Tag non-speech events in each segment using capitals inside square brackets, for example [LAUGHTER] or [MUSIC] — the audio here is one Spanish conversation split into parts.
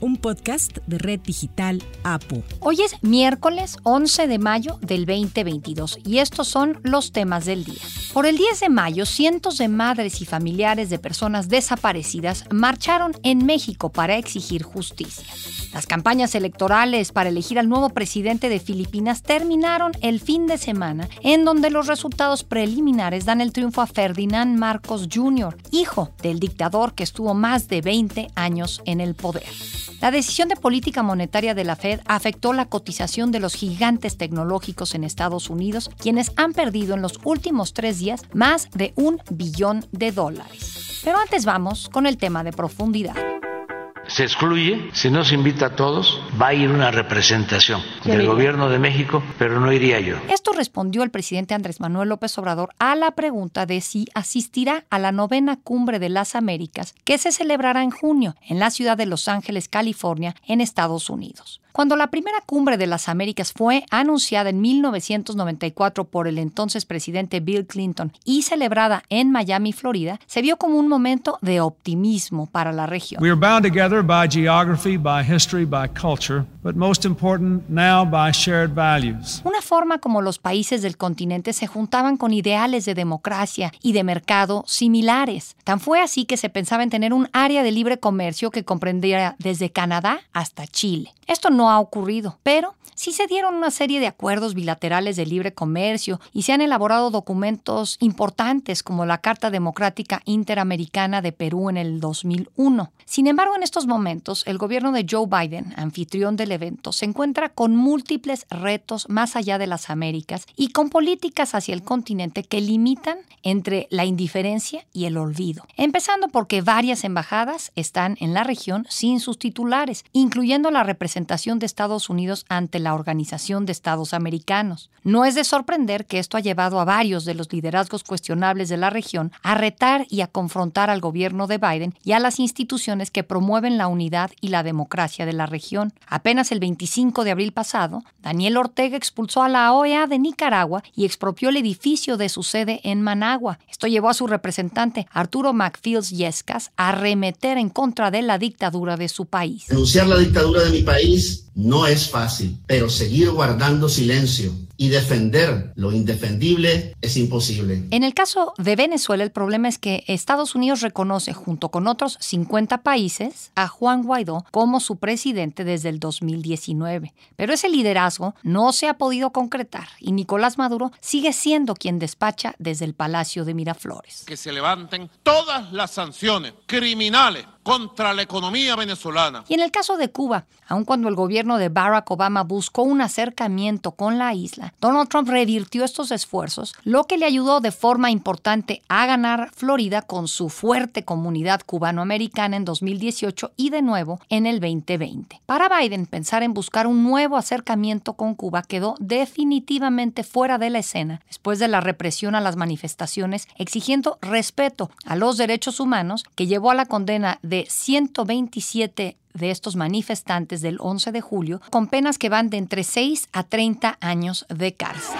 un podcast de Red Digital APU. Hoy es miércoles 11 de mayo del 2022 y estos son los temas del día. Por el 10 de mayo, cientos de madres y familiares de personas desaparecidas marcharon en México para exigir justicia. Las campañas electorales para elegir al nuevo presidente de Filipinas terminaron el fin de semana, en donde los resultados preliminares dan el triunfo a Ferdinand Marcos Jr., hijo del dictador que estuvo más de 20 años en el poder. La decisión de política monetaria de la Fed afectó la cotización de los gigantes tecnológicos en Estados Unidos, quienes han perdido en los últimos tres días más de un billón de dólares. Pero antes vamos con el tema de profundidad se excluye, si no se invita a todos, va a ir una representación del gobierno de México, pero no iría yo. Esto respondió el presidente Andrés Manuel López Obrador a la pregunta de si asistirá a la novena cumbre de las Américas que se celebrará en junio en la ciudad de Los Ángeles, California, en Estados Unidos. Cuando la primera cumbre de las Américas fue anunciada en 1994 por el entonces presidente Bill Clinton y celebrada en Miami, Florida, se vio como un momento de optimismo para la región. We are bound together by geography, by history, by culture, but most important now by shared values. Una forma como los países del continente se juntaban con ideales de democracia y de mercado similares. Tan fue así que se pensaba en tener un área de libre comercio que comprendiera desde Canadá hasta Chile. Esto no ha ocurrido, pero sí se dieron una serie de acuerdos bilaterales de libre comercio y se han elaborado documentos importantes como la Carta Democrática Interamericana de Perú en el 2001. Sin embargo, en estos momentos, el gobierno de Joe Biden, anfitrión del evento, se encuentra con múltiples retos más allá de las Américas y con políticas hacia el continente que limitan entre la indiferencia y el olvido. Empezando porque varias embajadas están en la región sin sus titulares, incluyendo la representación de Estados Unidos ante la Organización de Estados Americanos. No es de sorprender que esto ha llevado a varios de los liderazgos cuestionables de la región a retar y a confrontar al gobierno de Biden y a las instituciones que promueven la unidad y la democracia de la región. Apenas el 25 de abril pasado, Daniel Ortega expulsó a la OEA de Nicaragua y expropió el edificio de su sede en Managua. Esto llevó a su representante, Arturo McFields Yescas, a remeter en contra de la dictadura de su país. Denunciar la dictadura de mi país no es fácil, pero seguir guardando silencio y defender lo indefendible es imposible. En el caso de Venezuela, el problema es que Estados Unidos reconoce, junto con otros 50 países, a Juan Guaidó como su presidente desde el 2019. Pero ese liderazgo no se ha podido concretar y Nicolás Maduro sigue siendo quien despacha desde el Palacio de Miraflores. Que se levanten todas las sanciones criminales contra la economía venezolana. Y en el caso de Cuba, aun cuando el gobierno de Barack Obama buscó un acercamiento con la isla, Donald Trump revirtió estos esfuerzos, lo que le ayudó de forma importante a ganar Florida con su fuerte comunidad cubanoamericana en 2018 y de nuevo en el 2020. Para Biden, pensar en buscar un nuevo acercamiento con Cuba quedó definitivamente fuera de la escena después de la represión a las manifestaciones exigiendo respeto a los derechos humanos que llevó a la condena de 127 de estos manifestantes del 11 de julio con penas que van de entre 6 a 30 años de cárcel.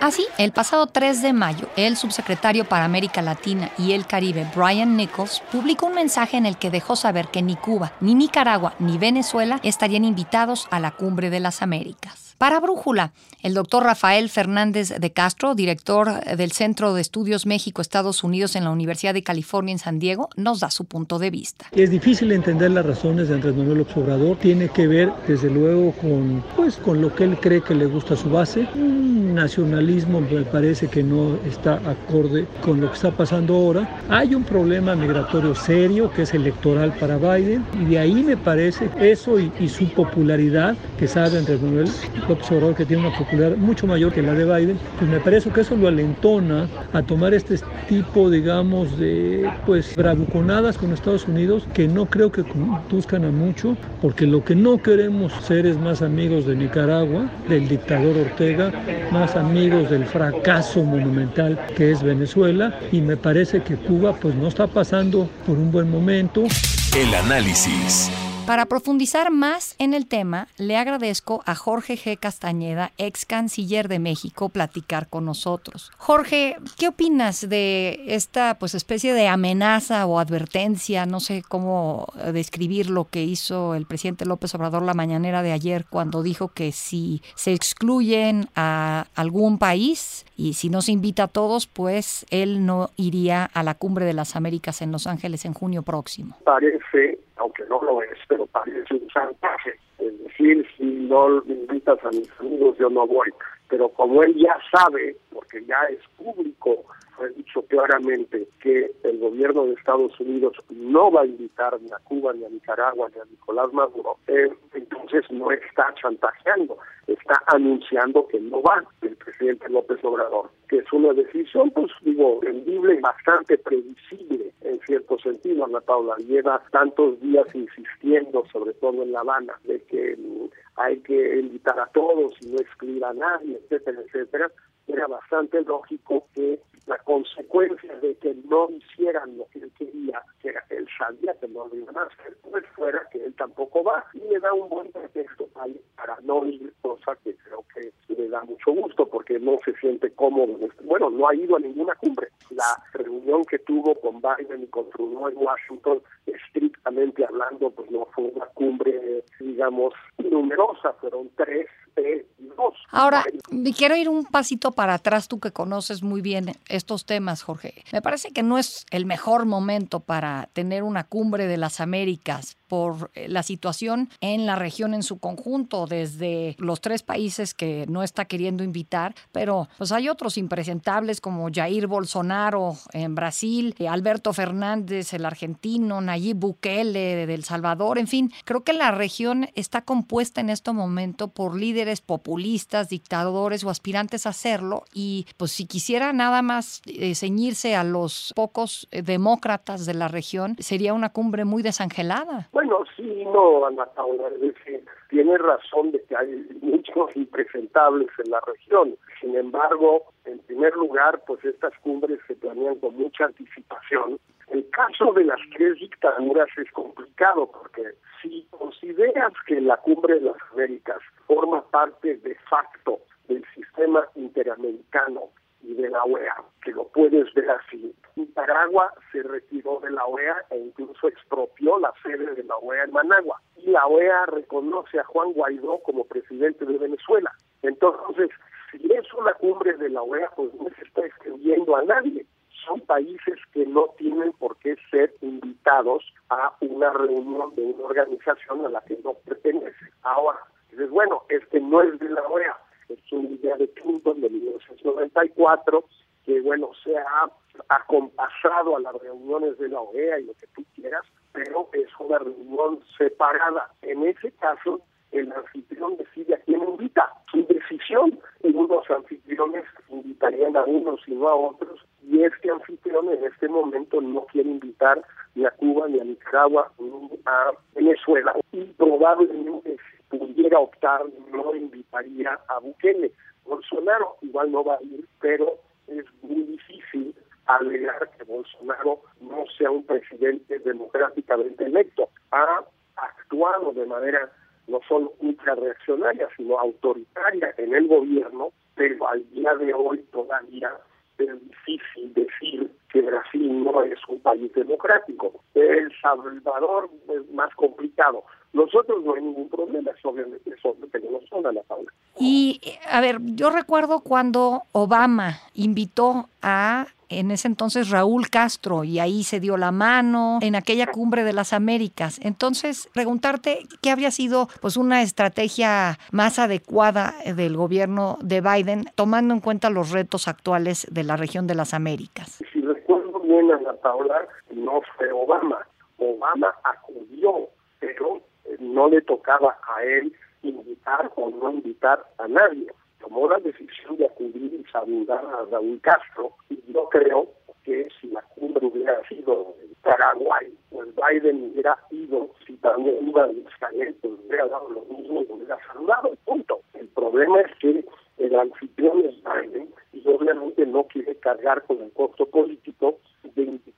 Así, el pasado 3 de mayo, el subsecretario para América Latina y el Caribe, Brian Nichols, publicó un mensaje en el que dejó saber que ni Cuba, ni Nicaragua, ni Venezuela estarían invitados a la Cumbre de las Américas. Para Brújula, el doctor Rafael Fernández de Castro, director del Centro de Estudios México-Estados Unidos en la Universidad de California en San Diego, nos da su punto de vista. Es difícil entender las razones de Andrés Manuel López Obrador. Tiene que ver, desde luego, con, pues, con lo que él cree que le gusta a su base. Un nacionalismo me parece que no está acorde con lo que está pasando ahora. Hay un problema migratorio serio que es electoral para Biden y de ahí me parece eso y, y su popularidad que sabe Andrés Manuel Observador que tiene una popularidad mucho mayor que la de Biden, pues me parece que eso lo alentona a tomar este tipo, digamos, de pues bravuconadas con Estados Unidos que no creo que conduzcan a mucho, porque lo que no queremos ser es más amigos de Nicaragua, del dictador Ortega, más amigos del fracaso monumental que es Venezuela, y me parece que Cuba pues no está pasando por un buen momento. El análisis. Para profundizar más en el tema, le agradezco a Jorge G. Castañeda, ex canciller de México, platicar con nosotros. Jorge, ¿qué opinas de esta pues especie de amenaza o advertencia, no sé cómo describir lo que hizo el presidente López Obrador la mañanera de ayer cuando dijo que si se excluyen a algún país y si no se invita a todos, pues él no iría a la cumbre de las Américas en Los Ángeles en junio próximo? Parece aunque no lo es, pero parece un chantaje. Es decir, si no me invitas a mis amigos, yo no voy. Pero como él ya sabe, porque ya es público, fue dicho claramente que el gobierno de Estados Unidos no va a invitar ni a Cuba, ni a Nicaragua, ni a Nicolás Maduro, eh, entonces no está chantajeando, está anunciando que no va el presidente López Obrador, que es una decisión, pues digo, rendible y bastante previsible en cierto sentido. Ana Paula lleva tantos días insistiendo, sobre todo en La Habana, de que mm, hay que invitar a todos y no excluir a nadie, etcétera, etcétera. Era bastante lógico que la consecuencia de que no hicieran lo que él quería, que era él sabía que no lo iban a hacer, pues fuera que él tampoco va y le da un buen pretexto para no ir, cosa que creo que le da mucho gusto porque no se siente cómodo. Bueno, no ha ido a ninguna cumbre. La reunión que tuvo con Biden y con Trudeau en Washington, estrictamente hablando, pues no fue una cumbre, digamos, numerosa, fueron tres Ahora, quiero ir un pasito para atrás, tú que conoces muy bien estos temas, Jorge. Me parece que no es el mejor momento para tener una cumbre de las Américas por eh, la situación en la región en su conjunto, desde los tres países que no está queriendo invitar, pero pues hay otros impresentables como Jair Bolsonaro en Brasil, eh, Alberto Fernández, el argentino, Nayib Bukele de El Salvador, en fin, creo que la región está compuesta en este momento por líderes populistas, dictadores o aspirantes a hacerlo y pues si quisiera nada más eh, ceñirse a los pocos demócratas de la región, sería una cumbre muy desangelada. Sí, no, Ana Paula, es tiene razón de que hay [LAUGHS] muchos impresentables en la región. Sin embargo, en primer lugar, pues estas cumbres se planean con mucha anticipación. El caso de las tres dictaduras es complicado porque si consideras que la cumbre de las Américas forma parte de facto del sistema interamericano y de la OEA, que lo puedes ver así. Nicaragua se retiró de la OEA e incluso expropió la sede de la OEA en Managua. Y la OEA reconoce a Juan Guaidó como presidente de Venezuela. Entonces, si es una cumbre de la OEA, pues no se está excluyendo a nadie. Son países que no tienen por qué ser invitados a una reunión de una organización a la que no pertenece. Ahora, dices, bueno, este no es de la OEA, es una idea de Clinton de 1994, que bueno, se ha acompasado a las reuniones de la OEA y lo que tú quieras, pero es una reunión separada. En ese caso, el anfitrión decide a quién invita. Su decisión, y unos anfitriones invitarían a unos y no a otros, y este anfitrión en este momento no quiere invitar ni a Cuba, ni a Nicaragua, ni a Venezuela, y probablemente pudiera optar, no invitaría a Bukele. Bolsonaro igual no va a ir, pero es muy difícil alegar que Bolsonaro no sea un presidente democráticamente electo. Ha actuado de manera no solo ultra-reaccionaria, sino autoritaria en el gobierno, pero al día de hoy todavía es difícil decir que Brasil no es un país democrático. El Salvador es más complicado. Nosotros no hay ningún problema, es obviamente eso tenemos toda la Paula. Y, a ver, yo recuerdo cuando Obama invitó a en ese entonces Raúl Castro y ahí se dio la mano en aquella cumbre de las Américas. Entonces, preguntarte qué habría sido pues una estrategia más adecuada del gobierno de Biden tomando en cuenta los retos actuales de la región de las Américas. Recuerdo bien Ana Paula, no fue Obama. Obama acudió, pero no le tocaba a él invitar o no invitar a nadie. Tomó la decisión de acudir y saludar a Raúl Castro y yo creo que si la cumbre hubiera sido en Paraguay, pues Biden hubiera ido, si también iba a Israel, pues hubiera dado lo mismo y hubiera saludado, punto. El problema es que el anfitrión es Biden y obviamente no quiere cargar con el costo político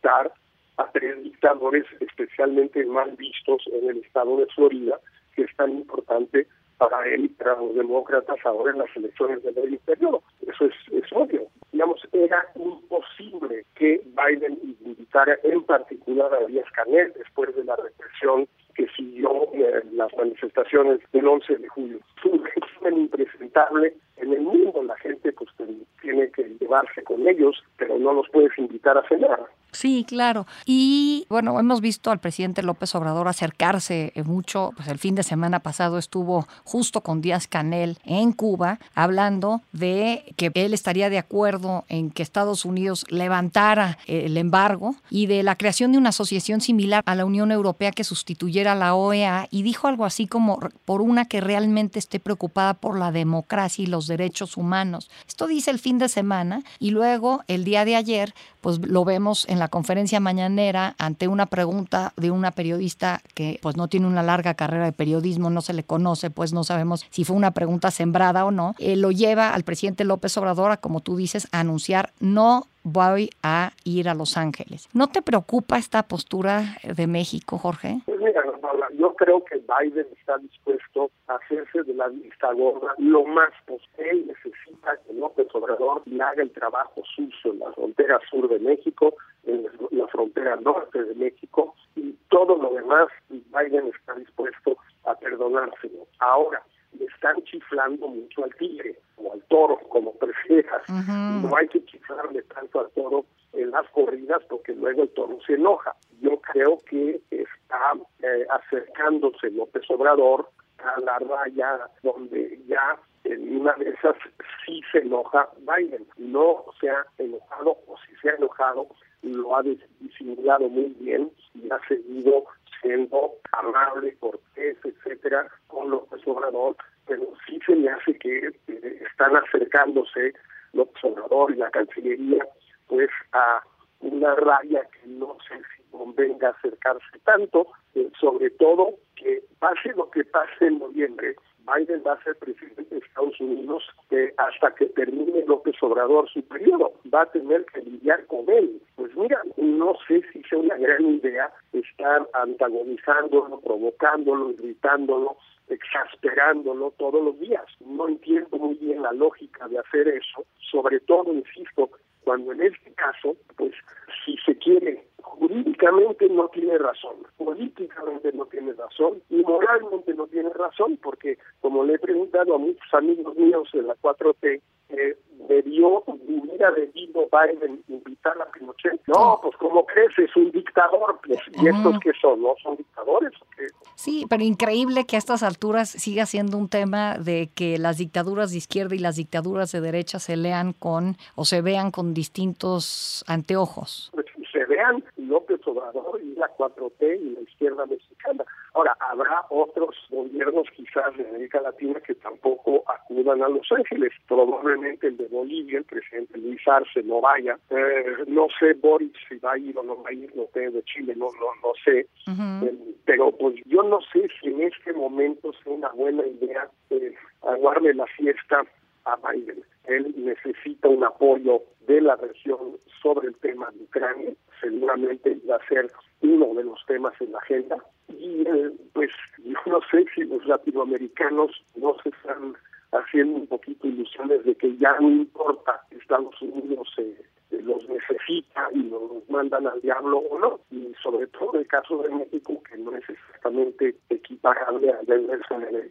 a tres dictadores especialmente mal vistos en el estado de Florida, que es tan importante para él y para los demócratas ahora en las elecciones del medio periodo. Eso es, es obvio. Digamos, era imposible que Biden invitara en particular a Díaz Canel después de la represión que siguió eh, las manifestaciones del 11 de julio. Es un régimen impresentable en el mundo. La gente pues tiene que llevarse con ellos, pero no los puedes invitar a cenar. Sí, claro. Y bueno, hemos visto al presidente López Obrador acercarse mucho, pues el fin de semana pasado estuvo justo con Díaz Canel en Cuba hablando de que él estaría de acuerdo en que Estados Unidos levantara el embargo y de la creación de una asociación similar a la Unión Europea que sustituyera a la OEA y dijo algo así como por una que realmente esté preocupada por la democracia y los derechos humanos. Esto dice el fin de semana y luego el día de ayer pues lo vemos en la conferencia mañanera ante una pregunta de una periodista que pues no tiene una larga carrera de periodismo, no se le conoce, pues no sabemos si fue una pregunta sembrada o no, eh, lo lleva al presidente López Obrador a, como tú dices, a anunciar no voy a ir a Los Ángeles. ¿No te preocupa esta postura de México, Jorge? Pues yo creo que Biden está dispuesto a hacerse de la vista gorda lo más posible. Él necesita que López Obrador le haga el trabajo sucio en la frontera sur de México, en la frontera norte de México, y todo lo demás Biden está dispuesto a perdonárselo. Ahora, le están chiflando mucho al tigre o al toro, como [LAUGHS] prefieras. No hay que chiflarle tanto al toro en las corridas porque luego el toro se enoja. Yo creo que está eh, acercándose López Obrador a la raya donde ya en una de esas sí se enoja Biden. No se ha enojado o si se ha enojado lo ha disimulado muy bien y ha seguido siendo amable, cortés, etcétera, con López Obrador, pero sí se me hace que eh, están acercándose López Obrador y la Cancillería pues a una raya que no sé si convenga acercarse tanto, eh, sobre todo que pase lo que pase en noviembre, Biden va a ser presidente de Estados Unidos eh, hasta que termine López Obrador su periodo. Va a tener que lidiar con él. Pues mira, no sé si sea una gran idea estar antagonizándolo, provocándolo, irritándolo, exasperándolo todos los días. No entiendo muy bien la lógica de hacer eso, sobre todo, insisto, cuando en este caso, pues si se quiere jurídicamente no tiene razón, políticamente no tiene razón y moralmente no tiene razón, porque como le he preguntado a muchos amigos míos de la 4T, eh, debió, hubiera debido Biden invitar a Pinochet. No, pues como crees, es un dictador. Pues, ¿Y estos que son? ¿No son dictadores? Sí, pero increíble que a estas alturas siga siendo un tema de que las dictaduras de izquierda y las dictaduras de derecha se lean con o se vean con distintos anteojos. Pues, vean López Obrador y la 4T y la izquierda mexicana. Ahora, habrá otros gobiernos quizás de América Latina que tampoco acudan a Los Ángeles. Probablemente el de Bolivia, el presidente Luis Arce, no vaya. Eh, no sé Boris si va a ir o no va a ir, no sé, de Chile, no, no, no sé. Eh, pero pues yo no sé si en este momento es una buena idea eh, aguarle la fiesta a Biden. Él necesita un apoyo de la región sobre el tema de Ucrania, seguramente va a ser uno de los temas en la agenda. Y eh, pues yo no sé si los latinoamericanos no se están haciendo un poquito ilusiones de que ya no importa Estados Unidos los necesita y los mandan al diablo o no. Y sobre todo el caso de México, que no es exactamente equiparable al del resto de.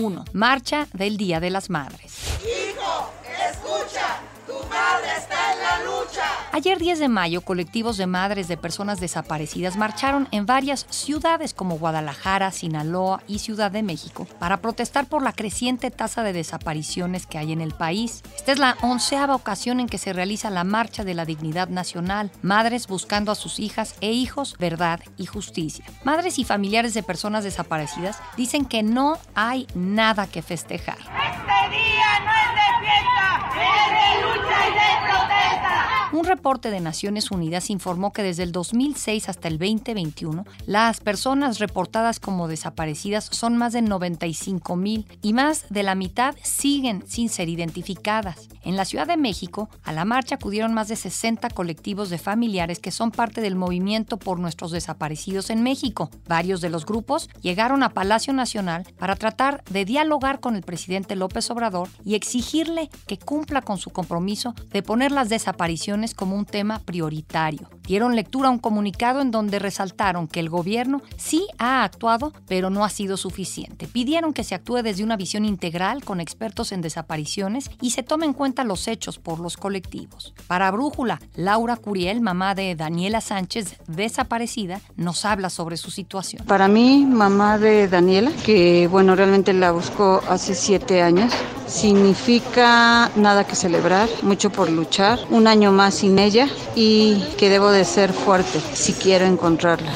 1. Marcha del Día de las Madres. Hijo, escucha, tu madre está en la lucha. Ayer 10 de mayo, colectivos de madres de personas desaparecidas marcharon en varias ciudades como Guadalajara, Sinaloa y Ciudad de México para protestar por la creciente tasa de desapariciones que hay en el país. Esta es la onceava ocasión en que se realiza la Marcha de la Dignidad Nacional, madres buscando a sus hijas e hijos verdad y justicia. Madres y familiares de personas desaparecidas dicen que no hay nada que festejar. Este día no es de fiesta, es de lucha y de protesta. Un reporte de Naciones Unidas informó que desde el 2006 hasta el 2021, las personas reportadas como desaparecidas son más de 95 mil y más de la mitad siguen sin ser identificadas. En la Ciudad de México, a la marcha acudieron más de 60 colectivos de familiares que son parte del movimiento por nuestros desaparecidos en México. Varios de los grupos llegaron a Palacio Nacional para tratar de dialogar con el presidente López Obrador y exigirle que cumpla con su compromiso de poner las desapariciones como un tema prioritario. Dieron lectura a un comunicado en donde resaltaron que el gobierno sí ha actuado, pero no ha sido suficiente. Pidieron que se actúe desde una visión integral con expertos en desapariciones y se tomen en cuenta los hechos por los colectivos. Para Brújula, Laura Curiel, mamá de Daniela Sánchez, desaparecida, nos habla sobre su situación. Para mí, mamá de Daniela, que bueno, realmente la buscó hace siete años, significa nada que celebrar, mucho por luchar, un año más sin ella y que debo de ser fuerte si quiero encontrarla.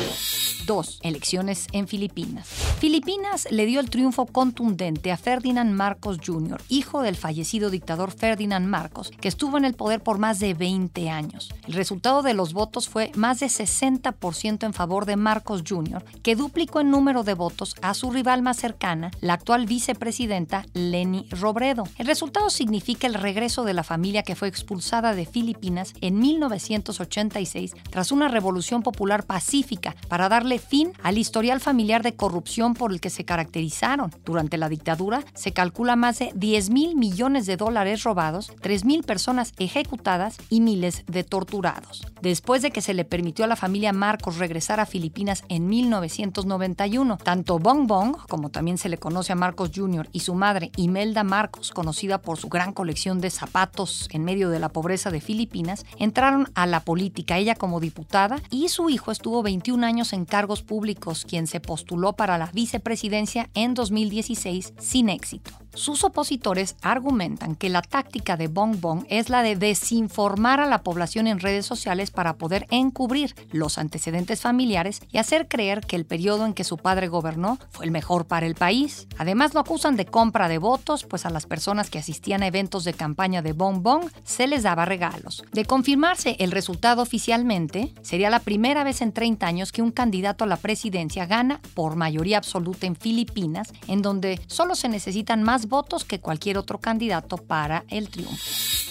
2. Elecciones en Filipinas. Filipinas le dio el triunfo contundente a Ferdinand Marcos Jr., hijo del fallecido dictador Ferdinand Marcos, que estuvo en el poder por más de 20 años. El resultado de los votos fue más de 60% en favor de Marcos Jr., que duplicó en número de votos a su rival más cercana, la actual vicepresidenta Leni Robredo. El resultado significa el regreso de la familia que fue expulsada de Filipinas en 1986 tras una revolución popular pacífica para darle fin al historial familiar de corrupción por el que se caracterizaron. Durante la dictadura se calcula más de 10 mil millones de dólares robados, 3 mil personas ejecutadas y miles de torturados. Después de que se le permitió a la familia Marcos regresar a Filipinas en 1991, tanto Bong Bong, como también se le conoce a Marcos Jr., y su madre Imelda Marcos, conocida por su gran colección de zapatos en medio de la pobreza de Filipinas, entraron a la política, ella como diputada, y su hijo estuvo 21 años en cargo públicos, quien se postuló para la vicepresidencia en 2016 sin éxito. Sus opositores argumentan que la táctica de Bong Bong es la de desinformar a la población en redes sociales para poder encubrir los antecedentes familiares y hacer creer que el periodo en que su padre gobernó fue el mejor para el país. Además lo acusan de compra de votos, pues a las personas que asistían a eventos de campaña de Bong Bong se les daba regalos. De confirmarse el resultado oficialmente, sería la primera vez en 30 años que un candidato a la presidencia gana por mayoría absoluta en Filipinas, en donde solo se necesitan más votos que cualquier otro candidato para el triunfo.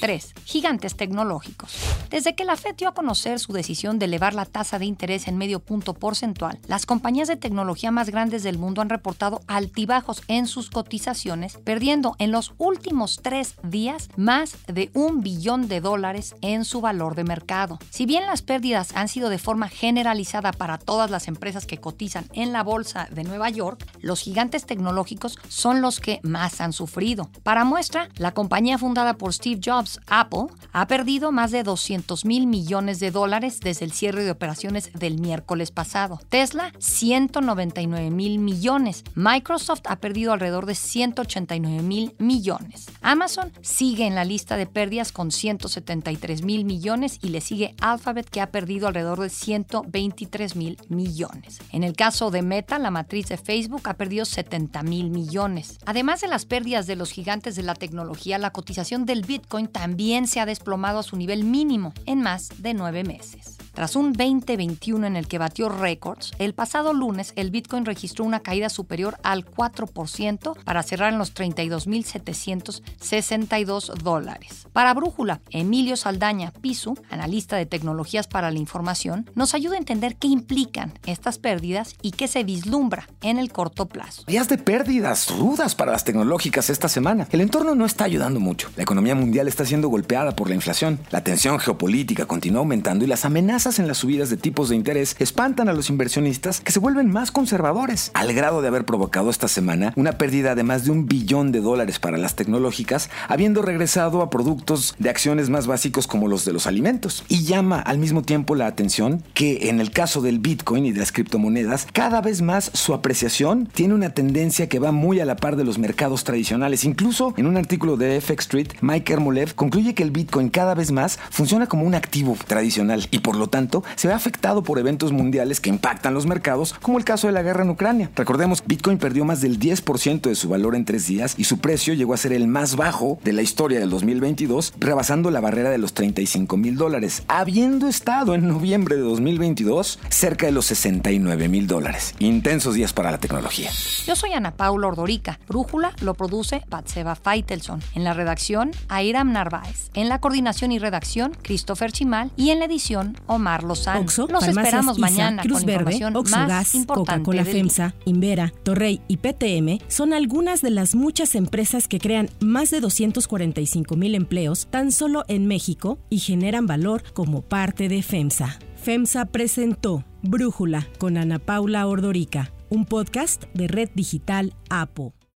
3. Gigantes tecnológicos. Desde que la Fed dio a conocer su decisión de elevar la tasa de interés en medio punto porcentual, las compañías de tecnología más grandes del mundo han reportado altibajos en sus cotizaciones, perdiendo en los últimos tres días más de un billón de dólares en su valor de mercado. Si bien las pérdidas han sido de forma generalizada para todas las empresas que cotizan en la bolsa de Nueva York, los gigantes tecnológicos son los que más han sufrido. Para muestra, la compañía fundada por Steve Jobs, Apple, ha perdido más de 200 mil millones de dólares desde el cierre de operaciones del miércoles pasado. Tesla, 199 mil millones. Microsoft ha perdido alrededor de 189 mil millones. Amazon sigue en la lista de pérdidas con 173 mil millones y le sigue Alphabet que ha perdido alrededor de 123 mil millones. En el caso de Meta, la matriz de Facebook ha perdido 70 mil millones. Además de las pérdidas de los gigantes de la tecnología, la cotización del Bitcoin también se ha desplomado a su nivel mínimo en más de nueve meses. Tras un 2021 en el que batió récords, el pasado lunes el Bitcoin registró una caída superior al 4% para cerrar en los 32.762 dólares. Para Brújula, Emilio Saldaña Pisu, analista de tecnologías para la información, nos ayuda a entender qué implican estas pérdidas y qué se vislumbra en el corto plazo. Días de pérdidas rudas para las tecnológicas esta semana. El entorno no está ayudando mucho. La economía mundial está siendo golpeada por la inflación. La tensión geopolítica continúa aumentando y las amenazas en las subidas de tipos de interés espantan a los inversionistas que se vuelven más conservadores, al grado de haber provocado esta semana una pérdida de más de un billón de dólares para las tecnológicas, habiendo regresado a productos de acciones más básicos como los de los alimentos. Y llama al mismo tiempo la atención que en el caso del Bitcoin y de las criptomonedas, cada vez más su apreciación tiene una tendencia que va muy a la par de los mercados tradicionales. Incluso en un artículo de FX Street, Mike Ermolev concluye que el Bitcoin cada vez más funciona como un activo tradicional y por lo tanto se ve afectado por eventos mundiales que impactan los mercados, como el caso de la guerra en Ucrania. Recordemos, Bitcoin perdió más del 10% de su valor en tres días y su precio llegó a ser el más bajo de la historia del 2022, rebasando la barrera de los 35 mil dólares, habiendo estado en noviembre de 2022 cerca de los 69 mil dólares. Intensos días para la tecnología. Yo soy Ana Paula Ordorica. Brújula lo produce Batseba Feitelson. En la redacción, Airam Narváez. En la coordinación y redacción, Christopher Chimal. Y en la edición, Omar Lozano. Oxo, Nos Farmacias esperamos mañana Cruz con Verde, información Oxo más Gas, importante Coca-Cola. FEMSA, Invera, Torrey y PTM son algunas de las muchas empresas que crean más de 245 mil empleos tan solo en México y generan valor como parte de FEMSA. FEMSA presentó Brújula con Ana Paula Ordorica, un podcast de Red Digital APO.